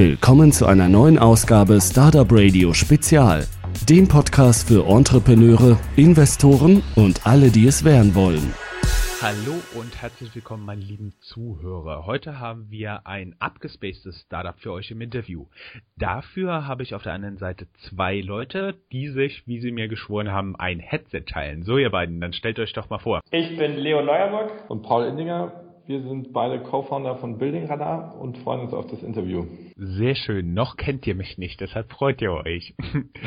Willkommen zu einer neuen Ausgabe Startup Radio Spezial, dem Podcast für Entrepreneure, Investoren und alle, die es werden wollen. Hallo und herzlich willkommen, meine lieben Zuhörer. Heute haben wir ein abgespacedes Startup für euch im Interview. Dafür habe ich auf der anderen Seite zwei Leute, die sich, wie sie mir geschworen haben, ein Headset teilen. So, ihr beiden, dann stellt euch doch mal vor. Ich bin Leo Neuerburg. Und Paul Indinger. Wir sind beide Co-Founder von Building Radar und freuen uns auf das Interview. Sehr schön. Noch kennt ihr mich nicht, deshalb freut ihr euch.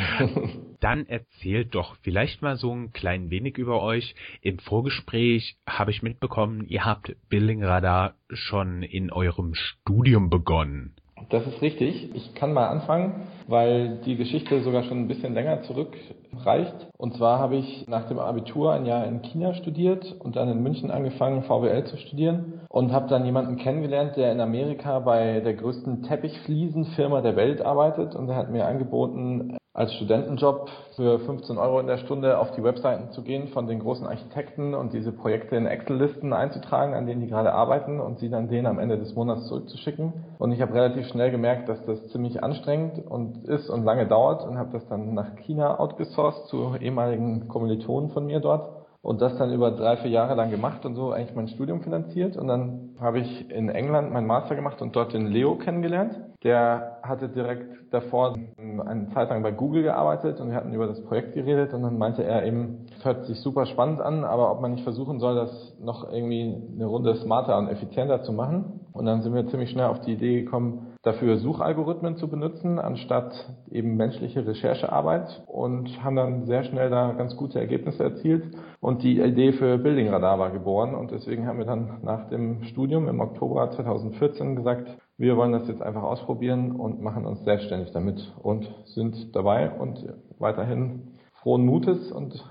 Dann erzählt doch vielleicht mal so ein klein wenig über euch. Im Vorgespräch habe ich mitbekommen, ihr habt Building Radar schon in eurem Studium begonnen. Das ist richtig. Ich kann mal anfangen, weil die Geschichte sogar schon ein bisschen länger zurückreicht. Und zwar habe ich nach dem Abitur ein Jahr in China studiert und dann in München angefangen, VWL zu studieren und habe dann jemanden kennengelernt, der in Amerika bei der größten Teppichfliesenfirma der Welt arbeitet und er hat mir angeboten, als Studentenjob für 15 Euro in der Stunde auf die Webseiten zu gehen von den großen Architekten und diese Projekte in Excel-Listen einzutragen, an denen die gerade arbeiten und sie dann denen am Ende des Monats zurückzuschicken. Und ich habe relativ schnell gemerkt, dass das ziemlich anstrengend und ist und lange dauert und habe das dann nach China outgesourced zu ehemaligen Kommilitonen von mir dort und das dann über drei, vier Jahre lang gemacht und so eigentlich mein Studium finanziert. Und dann habe ich in England meinen Master gemacht und dort den Leo kennengelernt. Der hatte direkt davor eine Zeit lang bei Google gearbeitet und wir hatten über das Projekt geredet und dann meinte er eben, es hört sich super spannend an, aber ob man nicht versuchen soll, das noch irgendwie eine Runde smarter und effizienter zu machen. Und dann sind wir ziemlich schnell auf die Idee gekommen, dafür Suchalgorithmen zu benutzen, anstatt eben menschliche Recherchearbeit und haben dann sehr schnell da ganz gute Ergebnisse erzielt und die Idee für Building Radar war geboren und deswegen haben wir dann nach dem Studium im Oktober 2014 gesagt, wir wollen das jetzt einfach ausprobieren und machen uns selbstständig damit und sind dabei und weiterhin frohen Mutes und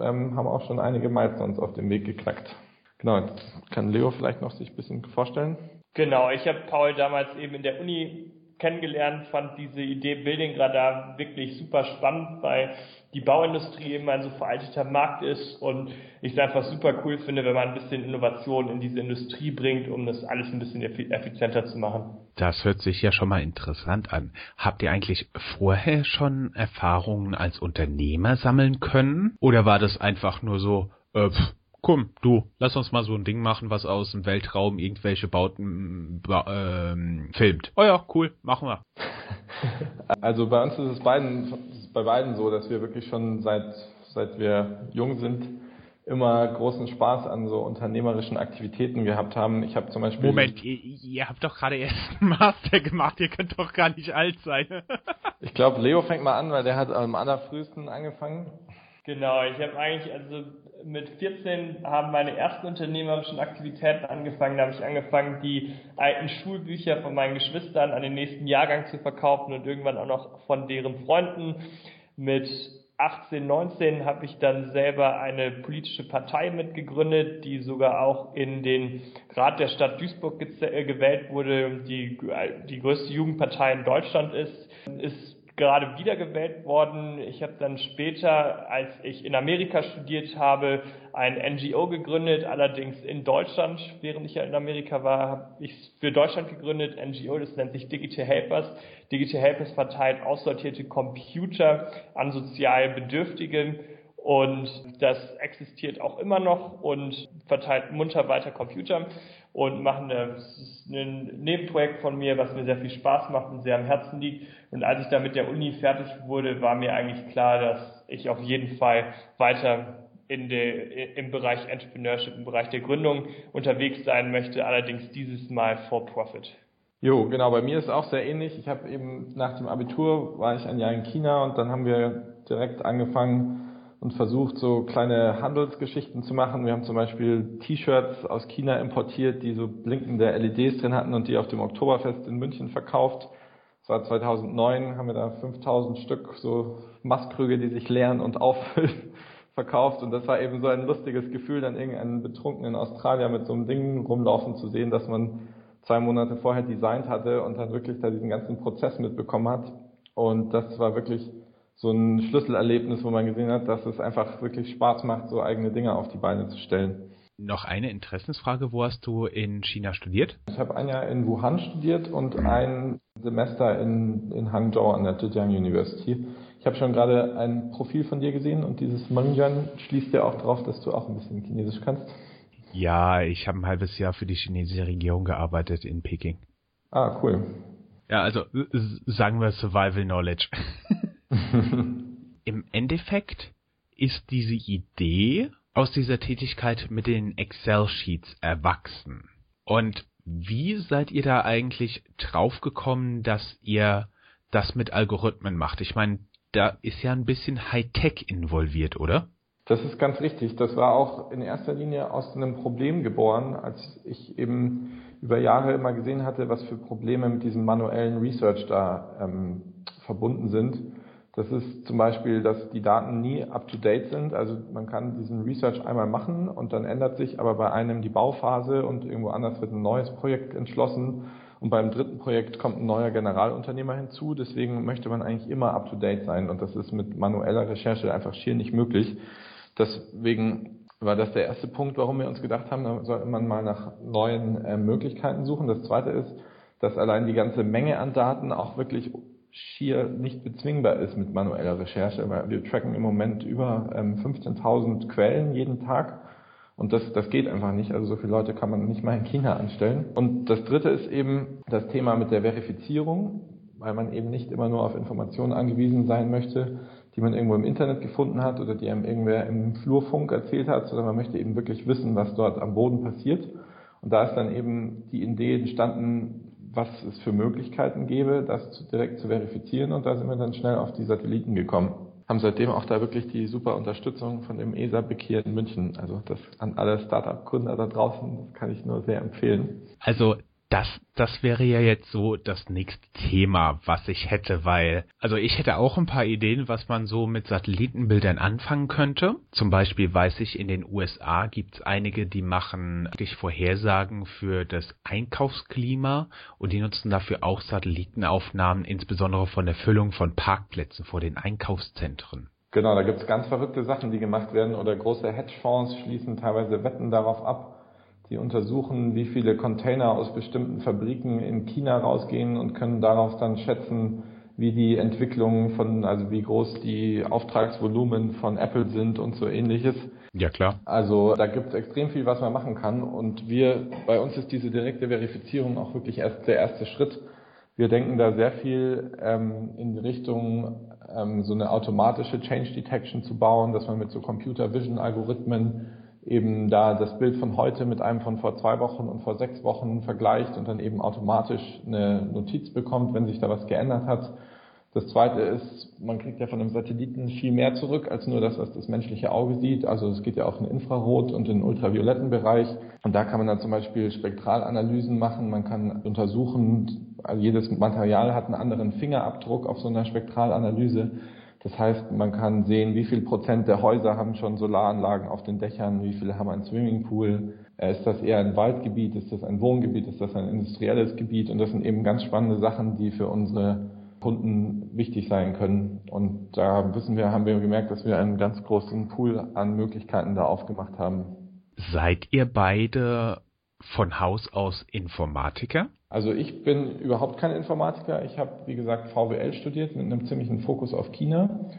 ähm, haben auch schon einige Milestones auf dem Weg geknackt. Genau, jetzt kann Leo vielleicht noch sich ein bisschen vorstellen. Genau, ich habe Paul damals eben in der Uni kennengelernt, fand diese Idee Building Radar wirklich super spannend, weil die Bauindustrie eben ein so veralteter Markt ist und ich es einfach super cool finde, wenn man ein bisschen Innovation in diese Industrie bringt, um das alles ein bisschen effizienter zu machen. Das hört sich ja schon mal interessant an. Habt ihr eigentlich vorher schon Erfahrungen als Unternehmer sammeln können? Oder war das einfach nur so, äh, komm, du, lass uns mal so ein Ding machen, was aus dem Weltraum irgendwelche Bauten ähm, filmt. Oh ja, cool, machen wir. Also bei uns ist es beiden, bei beiden so, dass wir wirklich schon seit, seit wir jung sind, immer großen Spaß an so unternehmerischen Aktivitäten gehabt haben. Ich habe zum Beispiel. Moment, ihr, ihr habt doch gerade erst einen Master gemacht, ihr könnt doch gar nicht alt sein. ich glaube, Leo fängt mal an, weil der hat am allerfrühesten angefangen. Genau, ich habe eigentlich, also mit 14 haben meine ersten unternehmerischen Aktivitäten angefangen. Da habe ich angefangen, die alten Schulbücher von meinen Geschwistern an den nächsten Jahrgang zu verkaufen und irgendwann auch noch von deren Freunden. Mit 18, 19 habe ich dann selber eine politische Partei mitgegründet, die sogar auch in den Rat der Stadt Duisburg äh, gewählt wurde, die die größte Jugendpartei in Deutschland ist. Ist gerade wiedergewählt worden. Ich habe dann später, als ich in Amerika studiert habe, ein NGO gegründet, allerdings in Deutschland. Während ich ja in Amerika war, habe ich für Deutschland gegründet, NGO, das nennt sich Digital Helpers. Digital Helpers verteilt aussortierte Computer an sozial Bedürftige. Und das existiert auch immer noch und verteilt munter weiter Computer und machen ein Nebenprojekt von mir, was mir sehr viel Spaß macht und sehr am Herzen liegt. Und als ich da mit der Uni fertig wurde, war mir eigentlich klar, dass ich auf jeden Fall weiter in der, im Bereich Entrepreneurship, im Bereich der Gründung unterwegs sein möchte, allerdings dieses Mal for Profit. Jo, genau, bei mir ist es auch sehr ähnlich. Ich habe eben nach dem Abitur war ich ein Jahr in China und dann haben wir direkt angefangen, und versucht, so kleine Handelsgeschichten zu machen. Wir haben zum Beispiel T-Shirts aus China importiert, die so blinkende LEDs drin hatten und die auf dem Oktoberfest in München verkauft. Das war 2009, haben wir da 5000 Stück so Maßkrüge, die sich leeren und auffüllen, verkauft. Und das war eben so ein lustiges Gefühl, dann irgendeinen betrunkenen Australier mit so einem Ding rumlaufen zu sehen, dass man zwei Monate vorher designt hatte und dann wirklich da diesen ganzen Prozess mitbekommen hat. Und das war wirklich so ein Schlüsselerlebnis, wo man gesehen hat, dass es einfach wirklich Spaß macht, so eigene Dinge auf die Beine zu stellen. Noch eine Interessensfrage, wo hast du in China studiert? Ich habe ein Jahr in Wuhan studiert und ein Semester in, in Hangzhou an der Zhejiang University. Ich habe schon gerade ein Profil von dir gesehen und dieses Mengjian schließt ja auch darauf, dass du auch ein bisschen Chinesisch kannst. Ja, ich habe ein halbes Jahr für die chinesische Regierung gearbeitet in Peking. Ah, cool. Ja, also sagen wir Survival Knowledge. Im Endeffekt ist diese Idee aus dieser Tätigkeit mit den Excel-Sheets erwachsen. Und wie seid ihr da eigentlich draufgekommen, dass ihr das mit Algorithmen macht? Ich meine, da ist ja ein bisschen Hightech involviert, oder? Das ist ganz richtig. Das war auch in erster Linie aus einem Problem geboren, als ich eben über Jahre immer gesehen hatte, was für Probleme mit diesem manuellen Research da ähm, verbunden sind. Das ist zum Beispiel, dass die Daten nie up-to-date sind. Also man kann diesen Research einmal machen und dann ändert sich aber bei einem die Bauphase und irgendwo anders wird ein neues Projekt entschlossen und beim dritten Projekt kommt ein neuer Generalunternehmer hinzu. Deswegen möchte man eigentlich immer up-to-date sein und das ist mit manueller Recherche einfach schier nicht möglich. Deswegen war das der erste Punkt, warum wir uns gedacht haben, da sollte man mal nach neuen äh, Möglichkeiten suchen. Das zweite ist, dass allein die ganze Menge an Daten auch wirklich schier nicht bezwingbar ist mit manueller Recherche, wir tracken im Moment über ähm, 15.000 Quellen jeden Tag und das, das geht einfach nicht. Also so viele Leute kann man nicht mal in China anstellen. Und das dritte ist eben das Thema mit der Verifizierung, weil man eben nicht immer nur auf Informationen angewiesen sein möchte, die man irgendwo im Internet gefunden hat oder die einem irgendwer im Flurfunk erzählt hat, sondern man möchte eben wirklich wissen, was dort am Boden passiert. Und da ist dann eben die Idee entstanden, was es für Möglichkeiten gäbe, das zu, direkt zu verifizieren. Und da sind wir dann schnell auf die Satelliten gekommen. Haben seitdem auch da wirklich die super Unterstützung von dem ESA-BIC hier in München. Also das an alle Startup-Kunden da draußen, das kann ich nur sehr empfehlen. Also das, das wäre ja jetzt so das nächste Thema, was ich hätte, weil, also ich hätte auch ein paar Ideen, was man so mit Satellitenbildern anfangen könnte. Zum Beispiel weiß ich, in den USA gibt es einige, die machen wirklich Vorhersagen für das Einkaufsklima und die nutzen dafür auch Satellitenaufnahmen, insbesondere von der Füllung von Parkplätzen vor den Einkaufszentren. Genau, da gibt es ganz verrückte Sachen, die gemacht werden oder große Hedgefonds schließen teilweise Wetten darauf ab, die untersuchen, wie viele Container aus bestimmten Fabriken in China rausgehen und können daraus dann schätzen, wie die Entwicklungen von, also wie groß die Auftragsvolumen von Apple sind und so ähnliches. Ja, klar. Also da gibt es extrem viel, was man machen kann. Und wir, bei uns ist diese direkte Verifizierung auch wirklich erst der erste Schritt. Wir denken da sehr viel ähm, in Richtung ähm, so eine automatische Change Detection zu bauen, dass man mit so Computer Vision Algorithmen eben da das Bild von heute mit einem von vor zwei Wochen und vor sechs Wochen vergleicht und dann eben automatisch eine Notiz bekommt, wenn sich da was geändert hat. Das zweite ist, man kriegt ja von einem Satelliten viel mehr zurück als nur das, was das menschliche Auge sieht. Also es geht ja auch in Infrarot und in ultravioletten Bereich. Und da kann man dann zum Beispiel Spektralanalysen machen. Man kann untersuchen, also jedes Material hat einen anderen Fingerabdruck auf so einer Spektralanalyse. Das heißt, man kann sehen, wie viel Prozent der Häuser haben schon Solaranlagen auf den Dächern, wie viele haben einen Swimmingpool. Äh, ist das eher ein Waldgebiet, ist das ein Wohngebiet, ist das ein industrielles Gebiet? Und das sind eben ganz spannende Sachen, die für unsere Kunden wichtig sein können. Und da wissen wir, haben wir gemerkt, dass wir einen ganz großen Pool an Möglichkeiten da aufgemacht haben. Seid ihr beide von Haus aus Informatiker? Also ich bin überhaupt kein Informatiker. Ich habe, wie gesagt, VWL studiert mit einem ziemlichen Fokus auf China.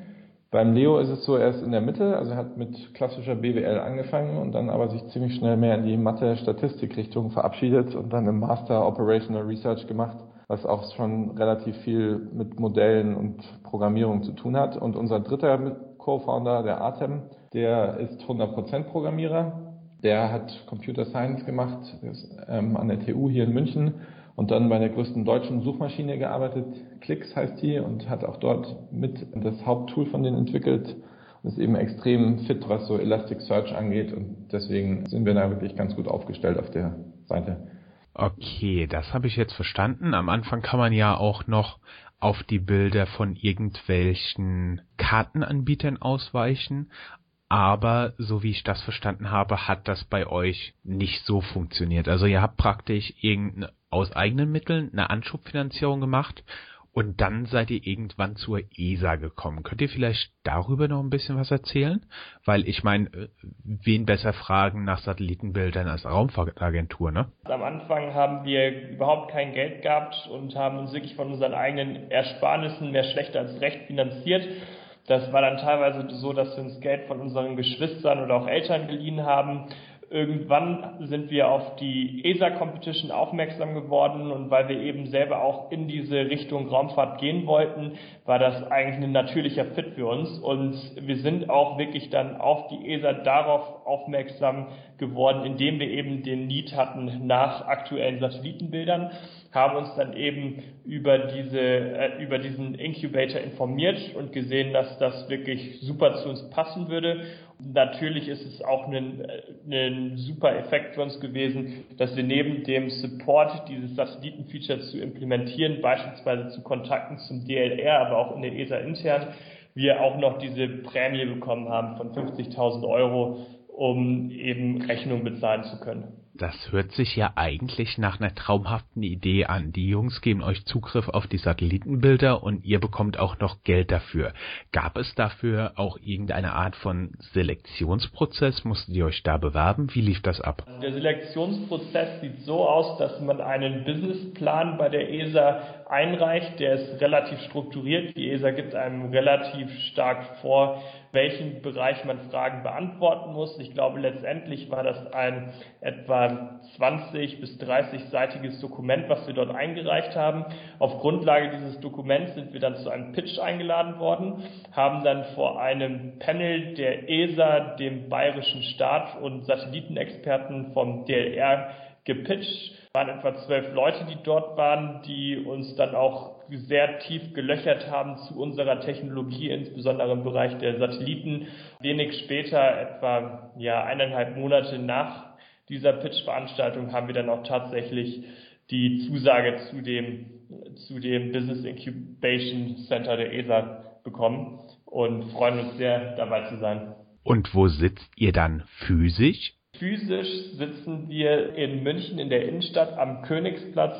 Beim Leo ist es so, er ist in der Mitte, also er hat mit klassischer BWL angefangen und dann aber sich ziemlich schnell mehr in die Mathe-Statistik-Richtung verabschiedet und dann im Master Operational Research gemacht, was auch schon relativ viel mit Modellen und Programmierung zu tun hat. Und unser dritter Co-Founder, der Artem, der ist 100% Programmierer. Der hat Computer Science gemacht ist, ähm, an der TU hier in München und dann bei der größten deutschen Suchmaschine gearbeitet. Klicks heißt die und hat auch dort mit das Haupttool von denen entwickelt und ist eben extrem fit, was so Elasticsearch angeht und deswegen sind wir da wirklich ganz gut aufgestellt auf der Seite. Okay, das habe ich jetzt verstanden. Am Anfang kann man ja auch noch auf die Bilder von irgendwelchen Kartenanbietern ausweichen, aber so wie ich das verstanden habe, hat das bei euch nicht so funktioniert. Also ihr habt praktisch irgendeine, aus eigenen Mitteln eine Anschubfinanzierung gemacht und dann seid ihr irgendwann zur ESA gekommen. Könnt ihr vielleicht darüber noch ein bisschen was erzählen? Weil ich meine, äh, wen besser fragen nach Satellitenbildern als Raumfahrtagentur, ne? Am Anfang haben wir überhaupt kein Geld gehabt und haben uns wirklich von unseren eigenen Ersparnissen mehr schlechter als recht finanziert. Das war dann teilweise so, dass wir uns Geld von unseren Geschwistern oder auch Eltern geliehen haben Irgendwann sind wir auf die ESA-Competition aufmerksam geworden und weil wir eben selber auch in diese Richtung Raumfahrt gehen wollten, war das eigentlich ein natürlicher Fit für uns. Und wir sind auch wirklich dann auf die ESA darauf aufmerksam geworden, indem wir eben den Need hatten nach aktuellen Satellitenbildern, haben uns dann eben über diese äh, über diesen Incubator informiert und gesehen, dass das wirklich super zu uns passen würde Natürlich ist es auch ein, ein super Effekt für uns gewesen, dass wir neben dem Support dieses Satellitenfeatures zu implementieren, beispielsweise zu Kontakten zum DLR, aber auch in der ESA intern, wir auch noch diese Prämie bekommen haben von 50.000 Euro, um eben Rechnung bezahlen zu können. Das hört sich ja eigentlich nach einer traumhaften Idee an. Die Jungs geben euch Zugriff auf die Satellitenbilder und ihr bekommt auch noch Geld dafür. Gab es dafür auch irgendeine Art von Selektionsprozess? Musstet ihr euch da bewerben? Wie lief das ab? Der Selektionsprozess sieht so aus, dass man einen Businessplan bei der ESA einreicht. Der ist relativ strukturiert. Die ESA gibt einem relativ stark vor, welchen Bereich man Fragen beantworten muss. Ich glaube, letztendlich war das ein etwa 20 bis 30-seitiges Dokument, was wir dort eingereicht haben. Auf Grundlage dieses Dokuments sind wir dann zu einem Pitch eingeladen worden, haben dann vor einem Panel der ESA, dem bayerischen Staat und Satellitenexperten vom DLR gepitcht. Es waren etwa zwölf Leute, die dort waren, die uns dann auch sehr tief gelöchert haben zu unserer Technologie, insbesondere im Bereich der Satelliten. Wenig später, etwa ja, eineinhalb Monate nach dieser Pitch-Veranstaltung, haben wir dann auch tatsächlich die Zusage zu dem, zu dem Business Incubation Center der ESA bekommen und freuen uns sehr, dabei zu sein. Und wo sitzt ihr dann physisch? Physisch sitzen wir in München in der Innenstadt am Königsplatz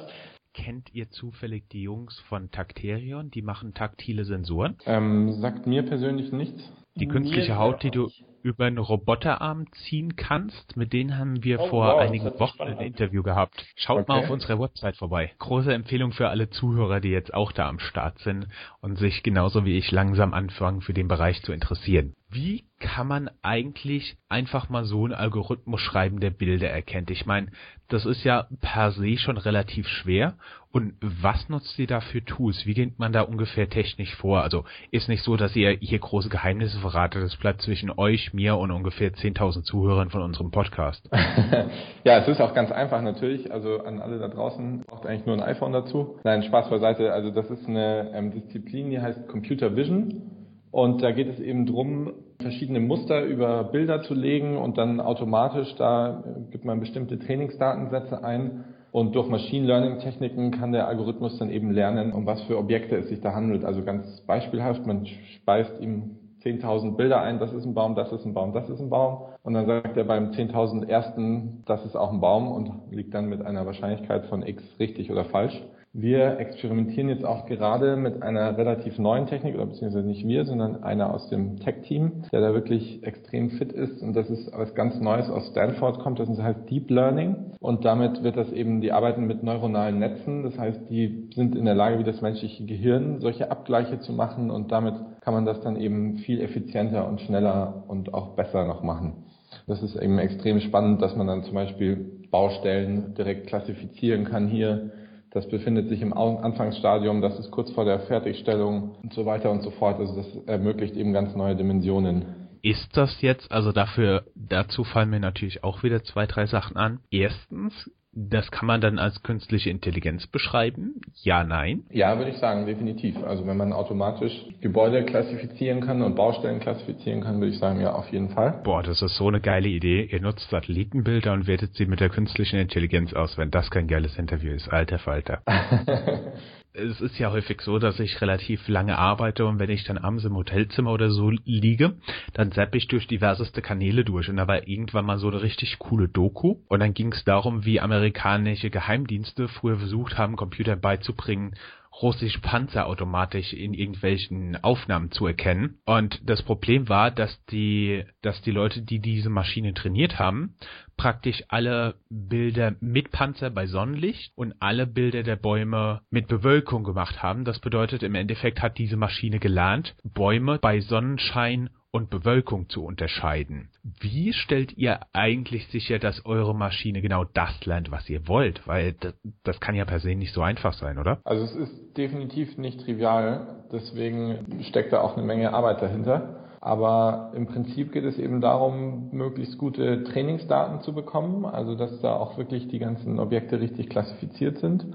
Kennt ihr zufällig die Jungs von Takterion? Die machen taktile Sensoren. Ähm, sagt mir persönlich nichts. Die künstliche Haut, die du über einen Roboterarm ziehen kannst, mit denen haben wir oh, vor wow, einigen Wochen ein Interview gehabt. Schaut okay. mal auf unserer Website vorbei. Große Empfehlung für alle Zuhörer, die jetzt auch da am Start sind und sich genauso wie ich langsam anfangen, für den Bereich zu interessieren. Wie kann man eigentlich einfach mal so einen Algorithmus schreiben, der Bilder erkennt? Ich meine, das ist ja per se schon relativ schwer. Und was nutzt ihr da für Tools? Wie geht man da ungefähr technisch vor? Also ist nicht so, dass ihr hier große Geheimnisse verratet. Das bleibt zwischen euch, mir und ungefähr 10.000 Zuhörern von unserem Podcast. ja, es ist auch ganz einfach natürlich. Also an alle da draußen braucht eigentlich nur ein iPhone dazu. Nein, Spaß beiseite. Also das ist eine ähm, Disziplin, die heißt Computer Vision. Und da geht es eben drum, verschiedene Muster über Bilder zu legen und dann automatisch, da gibt man bestimmte Trainingsdatensätze ein und durch Machine Learning Techniken kann der Algorithmus dann eben lernen, um was für Objekte es sich da handelt. Also ganz beispielhaft, man speist ihm 10.000 Bilder ein, das ist ein Baum, das ist ein Baum, das ist ein Baum. Und dann sagt er beim 10.000 ersten, das ist auch ein Baum und liegt dann mit einer Wahrscheinlichkeit von x richtig oder falsch. Wir experimentieren jetzt auch gerade mit einer relativ neuen Technik, oder beziehungsweise nicht wir, sondern einer aus dem Tech-Team, der da wirklich extrem fit ist. Und das ist was ganz Neues aus Stanford kommt, das heißt Deep Learning. Und damit wird das eben, die arbeiten mit neuronalen Netzen. Das heißt, die sind in der Lage, wie das menschliche Gehirn, solche Abgleiche zu machen. Und damit kann man das dann eben viel effizienter und schneller und auch besser noch machen. Das ist eben extrem spannend, dass man dann zum Beispiel Baustellen direkt klassifizieren kann hier das befindet sich im Anfangsstadium, das ist kurz vor der Fertigstellung und so weiter und so fort. Also das ermöglicht eben ganz neue Dimensionen. Ist das jetzt, also dafür, dazu fallen mir natürlich auch wieder zwei, drei Sachen an. Erstens, das kann man dann als künstliche Intelligenz beschreiben? Ja, nein? Ja, würde ich sagen, definitiv. Also wenn man automatisch Gebäude klassifizieren kann und Baustellen klassifizieren kann, würde ich sagen, ja, auf jeden Fall. Boah, das ist so eine geile Idee. Ihr nutzt Satellitenbilder und wertet sie mit der künstlichen Intelligenz aus, wenn das kein geiles Interview ist. Alter Falter. es ist ja häufig so, dass ich relativ lange arbeite und wenn ich dann abends im Hotelzimmer oder so liege, dann zapp ich durch diverseste Kanäle durch. Und da war irgendwann mal so eine richtig coole Doku. Und dann ging es darum, wie amerikanische Geheimdienste früher versucht haben, Computer beizubringen, russische Panzer automatisch in irgendwelchen Aufnahmen zu erkennen. Und das Problem war, dass die, dass die Leute, die diese Maschine trainiert haben, praktisch alle Bilder mit Panzer bei Sonnenlicht und alle Bilder der Bäume mit Bewölkung gemacht haben. Das bedeutet, im Endeffekt hat diese Maschine gelernt, Bäume bei Sonnenschein und Bewölkung zu unterscheiden. Wie stellt ihr eigentlich sicher, dass eure Maschine genau das lernt, was ihr wollt? Weil das, das kann ja per se nicht so einfach sein, oder? Also es ist definitiv nicht trivial, deswegen steckt da auch eine Menge Arbeit dahinter. Aber im Prinzip geht es eben darum, möglichst gute Trainingsdaten zu bekommen, also dass da auch wirklich die ganzen Objekte richtig klassifiziert sind.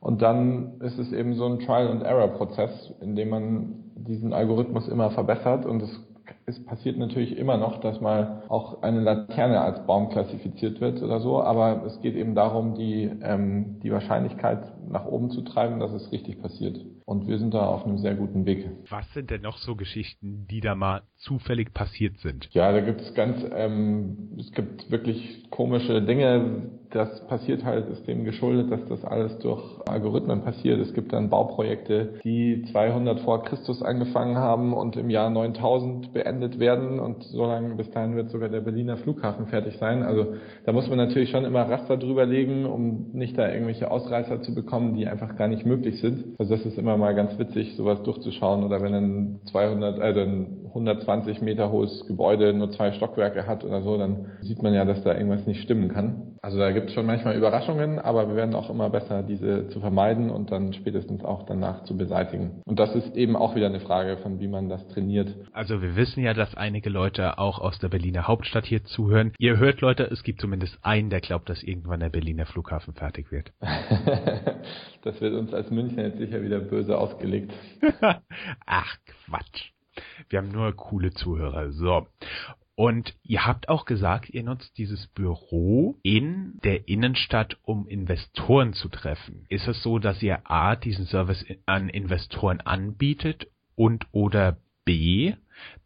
Und dann ist es eben so ein Trial-and-Error-Prozess, in dem man diesen Algorithmus immer verbessert und es es passiert natürlich immer noch, dass mal auch eine Laterne als Baum klassifiziert wird oder so, aber es geht eben darum, die, ähm, die Wahrscheinlichkeit nach oben zu treiben, dass es richtig passiert. Und wir sind da auf einem sehr guten Weg. Was sind denn noch so Geschichten, die da mal zufällig passiert sind? Ja, da gibt es ganz, ähm, es gibt wirklich komische Dinge. Das passiert halt, ist dem geschuldet, dass das alles durch Algorithmen passiert. Es gibt dann Bauprojekte, die 200 vor Christus angefangen haben und im Jahr 9000 beendet werden und so lange bis dahin wird sogar der Berliner Flughafen fertig sein. Also da muss man natürlich schon immer Raster drüber legen, um nicht da irgendwelche Ausreißer zu bekommen, die einfach gar nicht möglich sind. Also das ist immer mal ganz witzig, sowas durchzuschauen oder wenn ein 200, also ein 120 Meter hohes Gebäude nur zwei Stockwerke hat oder so, dann sieht man ja, dass da irgendwas nicht stimmen kann. Also da gibt es schon manchmal Überraschungen, aber wir werden auch immer besser, diese zu vermeiden und dann spätestens auch danach zu beseitigen. Und das ist eben auch wieder eine Frage von, wie man das trainiert. Also wir wissen ja, dass einige Leute auch aus der Berliner Hauptstadt hier zuhören. Ihr hört Leute, es gibt zumindest einen, der glaubt, dass irgendwann der Berliner Flughafen fertig wird. das wird uns als München jetzt sicher wieder böse ausgelegt. Ach Quatsch. Wir haben nur coole Zuhörer. So. Und ihr habt auch gesagt, ihr nutzt dieses Büro in der Innenstadt, um Investoren zu treffen. Ist es so, dass ihr A, diesen Service an Investoren anbietet und oder B,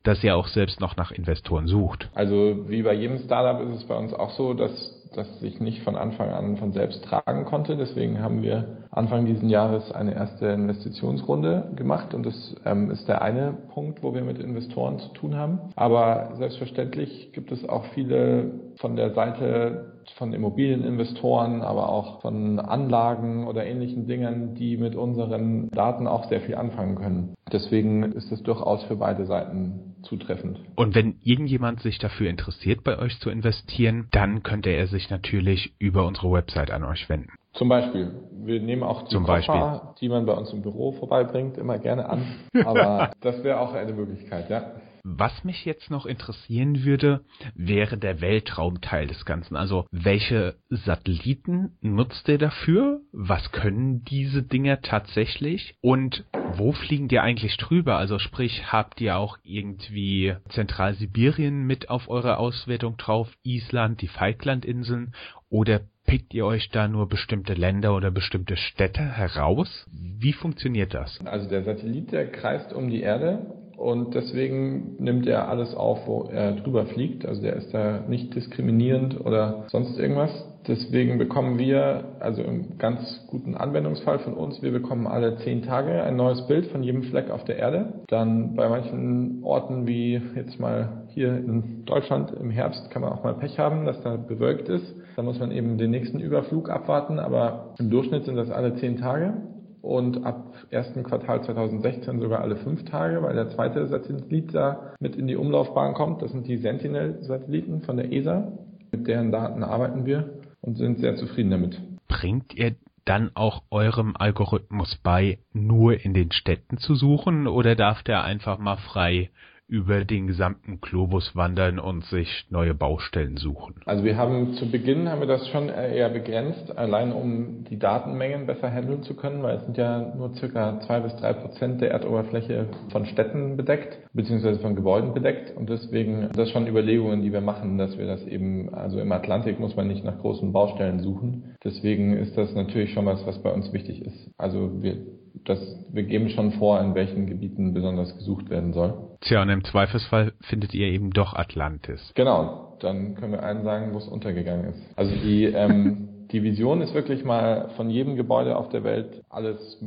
dass ihr auch selbst noch nach Investoren sucht? Also wie bei jedem Startup ist es bei uns auch so, dass das sich nicht von Anfang an von selbst tragen konnte. Deswegen haben wir Anfang dieses Jahres eine erste Investitionsrunde gemacht und das ähm, ist der eine Punkt, wo wir mit Investoren zu tun haben. Aber selbstverständlich gibt es auch viele von der Seite von Immobilieninvestoren, aber auch von Anlagen oder ähnlichen Dingen, die mit unseren Daten auch sehr viel anfangen können. Deswegen ist es durchaus für beide Seiten zutreffend. Und wenn irgendjemand sich dafür interessiert, bei euch zu investieren, dann könnte er sich natürlich über unsere Website an euch wenden. Zum Beispiel. Wir nehmen auch die Zum Koffer, die man bei uns im Büro vorbeibringt, immer gerne an. Aber das wäre auch eine Möglichkeit, ja. Was mich jetzt noch interessieren würde, wäre der Weltraumteil des Ganzen. Also welche Satelliten nutzt ihr dafür? Was können diese Dinger tatsächlich? Und wo fliegen die eigentlich drüber? Also sprich, habt ihr auch irgendwie Zentralsibirien mit auf eurer Auswertung drauf, Island, die Falklandinseln? Oder pickt ihr euch da nur bestimmte Länder oder bestimmte Städte heraus? Wie funktioniert das? Also der Satellit, der kreist um die Erde und deswegen nimmt er alles auf, wo er drüber fliegt. Also der ist da nicht diskriminierend oder sonst irgendwas. Deswegen bekommen wir, also im ganz guten Anwendungsfall von uns, wir bekommen alle zehn Tage ein neues Bild von jedem Fleck auf der Erde. Dann bei manchen Orten wie jetzt mal hier in Deutschland im Herbst kann man auch mal Pech haben, dass da bewölkt ist. Da muss man eben den nächsten Überflug abwarten, aber im Durchschnitt sind das alle zehn Tage und ab ersten Quartal 2016 sogar alle fünf Tage, weil der zweite Satellit da mit in die Umlaufbahn kommt. Das sind die Sentinel-Satelliten von der ESA. Mit deren Daten arbeiten wir und sind sehr zufrieden damit. Bringt ihr dann auch eurem Algorithmus bei, nur in den Städten zu suchen oder darf der einfach mal frei über den gesamten Globus wandern und sich neue Baustellen suchen? Also wir haben zu Beginn haben wir das schon eher begrenzt, allein um die Datenmengen besser handeln zu können, weil es sind ja nur circa zwei bis drei Prozent der Erdoberfläche von Städten bedeckt, beziehungsweise von Gebäuden bedeckt und deswegen das schon Überlegungen, die wir machen, dass wir das eben, also im Atlantik muss man nicht nach großen Baustellen suchen. Deswegen ist das natürlich schon was, was bei uns wichtig ist. Also wir das, wir geben schon vor, in welchen Gebieten besonders gesucht werden soll. Tja, und im Zweifelsfall findet ihr eben doch Atlantis. Genau, dann können wir allen sagen, wo es untergegangen ist. Also die, ähm, die Vision ist wirklich mal von jedem Gebäude auf der Welt alles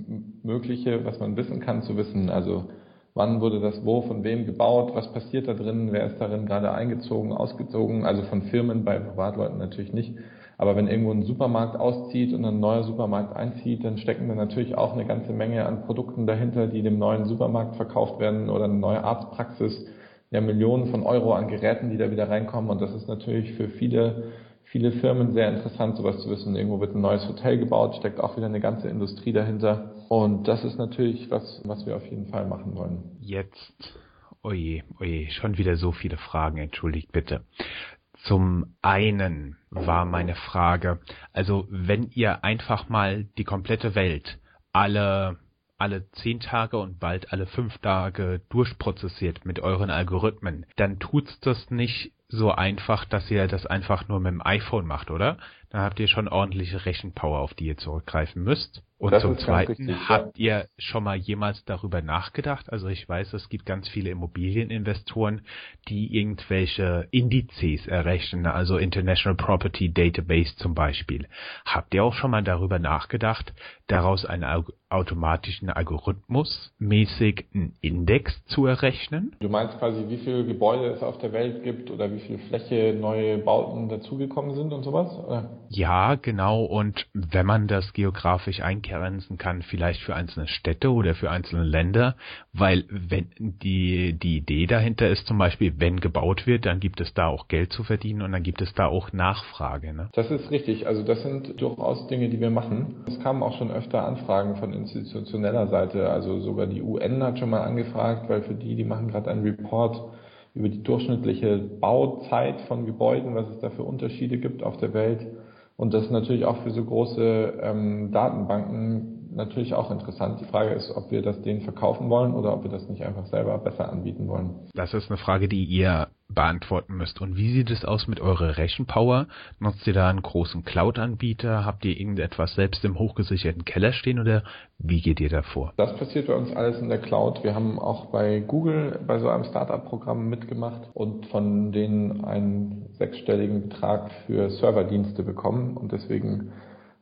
Mögliche, was man wissen kann, zu wissen. Also wann wurde das wo, von wem gebaut, was passiert da drin, wer ist darin gerade eingezogen, ausgezogen, also von Firmen, bei Privatleuten natürlich nicht. Aber wenn irgendwo ein Supermarkt auszieht und ein neuer Supermarkt einzieht, dann stecken da natürlich auch eine ganze Menge an Produkten dahinter, die dem neuen Supermarkt verkauft werden oder eine neue Arztpraxis. Ja, Millionen von Euro an Geräten, die da wieder reinkommen. Und das ist natürlich für viele viele Firmen sehr interessant, sowas zu wissen. Irgendwo wird ein neues Hotel gebaut, steckt auch wieder eine ganze Industrie dahinter. Und das ist natürlich was, was wir auf jeden Fall machen wollen. Jetzt, oje, oje, schon wieder so viele Fragen, entschuldigt bitte. Zum einen war meine Frage, also wenn ihr einfach mal die komplette Welt alle alle zehn Tage und bald alle fünf Tage durchprozessiert mit euren Algorithmen, dann tut's das nicht so einfach, dass ihr das einfach nur mit dem iPhone macht, oder? Dann habt ihr schon ordentliche Rechenpower, auf die ihr zurückgreifen müsst. Und das zum Zweiten, richtig, habt ja. ihr schon mal jemals darüber nachgedacht? Also ich weiß, es gibt ganz viele Immobilieninvestoren, die irgendwelche Indizes errechnen, also International Property Database zum Beispiel. Habt ihr auch schon mal darüber nachgedacht, daraus einen automatischen Algorithmus mäßig einen Index zu errechnen? Du meinst quasi, wie viele Gebäude es auf der Welt gibt oder wie viel Fläche neue Bauten dazugekommen sind und sowas? Oder? Ja, genau. Und wenn man das geografisch eingrenzen kann, vielleicht für einzelne Städte oder für einzelne Länder, weil wenn die, die Idee dahinter ist zum Beispiel, wenn gebaut wird, dann gibt es da auch Geld zu verdienen und dann gibt es da auch Nachfrage. Ne? Das ist richtig. Also das sind durchaus Dinge, die wir machen. Es kamen auch schon öfter Anfragen von institutioneller Seite. Also sogar die UN hat schon mal angefragt, weil für die, die machen gerade einen Report über die durchschnittliche Bauzeit von Gebäuden, was es da für Unterschiede gibt auf der Welt. Und das ist natürlich auch für so große ähm, Datenbanken natürlich auch interessant. Die Frage ist, ob wir das denen verkaufen wollen oder ob wir das nicht einfach selber besser anbieten wollen. Das ist eine Frage, die ihr beantworten müsst. Und wie sieht es aus mit eurer Rechenpower? Nutzt ihr da einen großen Cloud-Anbieter? Habt ihr irgendetwas selbst im hochgesicherten Keller stehen oder wie geht ihr da vor? Das passiert bei uns alles in der Cloud. Wir haben auch bei Google bei so einem Startup-Programm mitgemacht und von denen einen sechsstelligen Betrag für Serverdienste bekommen und deswegen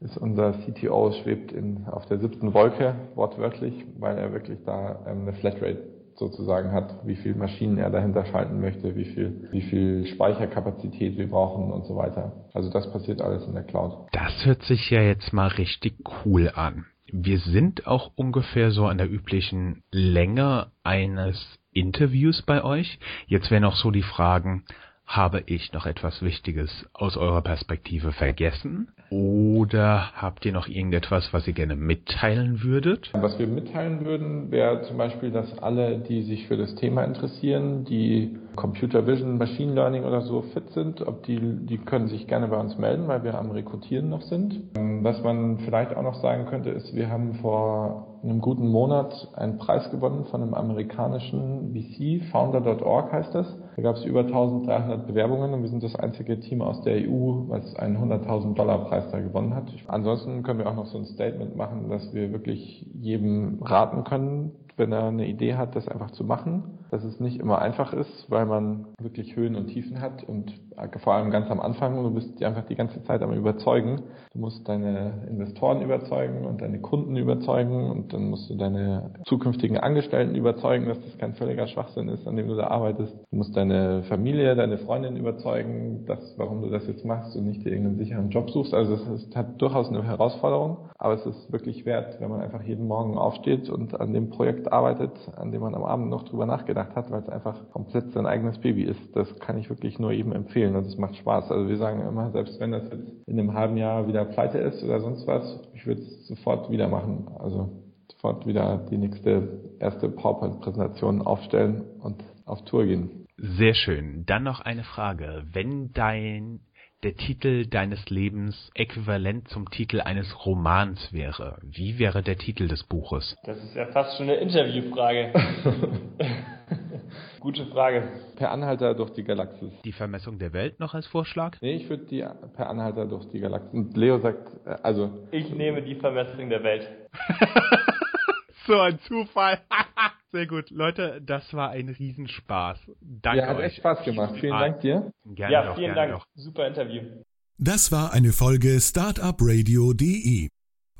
ist unser CTO schwebt in, auf der siebten Wolke, wortwörtlich, weil er wirklich da ähm, eine Flatrate sozusagen hat, wie viel Maschinen er dahinter schalten möchte, wie viel, wie viel Speicherkapazität wir brauchen und so weiter. Also das passiert alles in der Cloud. Das hört sich ja jetzt mal richtig cool an. Wir sind auch ungefähr so an der üblichen Länge eines Interviews bei euch. Jetzt wären auch so die Fragen, habe ich noch etwas Wichtiges aus eurer Perspektive vergessen? Oder habt ihr noch irgendetwas, was ihr gerne mitteilen würdet? Was wir mitteilen würden, wäre zum Beispiel, dass alle, die sich für das Thema interessieren, die Computer Vision, Machine Learning oder so fit sind, ob die, die können sich gerne bei uns melden, weil wir am Rekrutieren noch sind. Was man vielleicht auch noch sagen könnte, ist, wir haben vor einem guten Monat einen Preis gewonnen von einem amerikanischen VC, Founder.org heißt das. Da gab es über 1300 Bewerbungen und wir sind das einzige Team aus der EU, was einen 100.000 Dollar Preis da gewonnen hat. Ansonsten können wir auch noch so ein Statement machen, dass wir wirklich jedem raten können, wenn er eine Idee hat, das einfach zu machen. Dass es nicht immer einfach ist, weil man wirklich Höhen und Tiefen hat und vor allem ganz am Anfang, du bist einfach die ganze Zeit am Überzeugen. Du musst deine Investoren überzeugen und deine Kunden überzeugen und dann musst du deine zukünftigen Angestellten überzeugen, dass das kein völliger Schwachsinn ist, an dem du da arbeitest. Du musst deine Familie, deine Freundin überzeugen, dass, warum du das jetzt machst und nicht dir irgendeinen sicheren Job suchst. Also es hat durchaus eine Herausforderung, aber es ist wirklich wert, wenn man einfach jeden Morgen aufsteht und an dem Projekt arbeitet, an dem man am Abend noch drüber nachgedacht hat, weil es einfach komplett sein eigenes Baby ist. Das kann ich wirklich nur jedem empfehlen empfehlen und es macht Spaß. Also wir sagen immer, selbst wenn das jetzt in einem halben Jahr wieder pleite ist oder sonst was, ich würde es sofort wieder machen. Also sofort wieder die nächste erste PowerPoint-Präsentation aufstellen und auf Tour gehen. Sehr schön. Dann noch eine Frage. Wenn dein der Titel deines Lebens äquivalent zum Titel eines Romans wäre, wie wäre der Titel des Buches? Das ist ja fast schon eine Interviewfrage. Gute Frage. Per Anhalter durch die Galaxis. Die Vermessung der Welt noch als Vorschlag? Nee, ich würde die per Anhalter durch die Galaxis. Und Leo sagt, äh, also. Ich nehme die Vermessung der Welt. so ein Zufall. Sehr gut. Leute, das war ein Riesenspaß. Danke ja, hat euch. echt Spaß gemacht. Vielen Dank dir. Gerne ja, doch, vielen Dank. Doch. Super Interview. Das war eine Folge Startup Radio.de.